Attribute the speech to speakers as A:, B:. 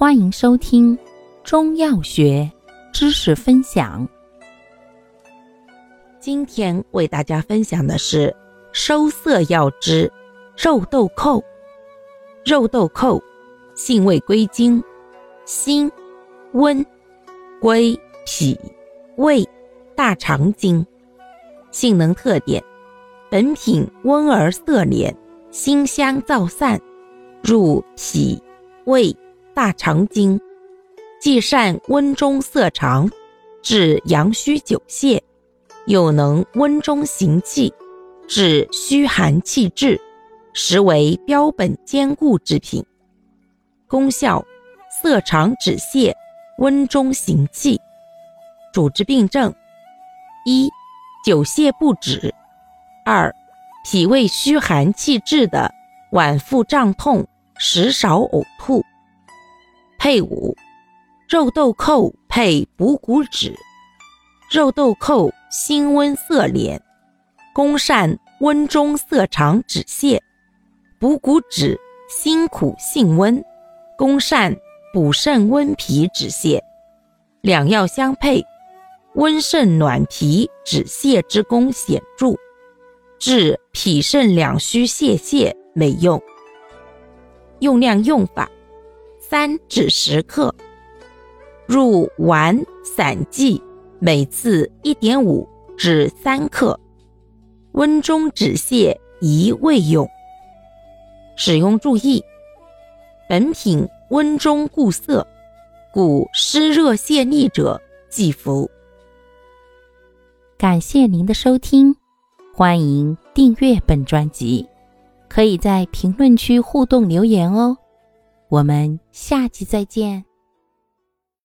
A: 欢迎收听中药学知识分享。
B: 今天为大家分享的是收涩药之肉豆蔻。肉豆蔻性味归经：辛、温、归脾、胃、大肠经。性能特点：本品温而涩敛，辛香燥散，入脾、胃。大肠经，既善温中涩肠，治阳虚久泻，又能温中行气，治虚寒气滞，实为标本兼顾之品。功效：涩肠止泻，温中行气。主治病症：一、久泻不止；二、脾胃虚寒气滞的脘腹胀痛、食少呕吐。配伍：肉豆蔻配补骨脂。肉豆蔻辛温涩敛，功善温中涩肠止泻；补骨脂辛苦性温，功善补肾温脾止泻。两药相配，温肾暖脾止泻之功显著，治脾肾两虚泄泻美用。用量用法。三至十克，入丸散剂，每次一点五至三克，温中止泻，宜未用。使用注意：本品温中固涩，故湿热泄痢者忌服。
A: 感谢您的收听，欢迎订阅本专辑，可以在评论区互动留言哦。我们下期再见。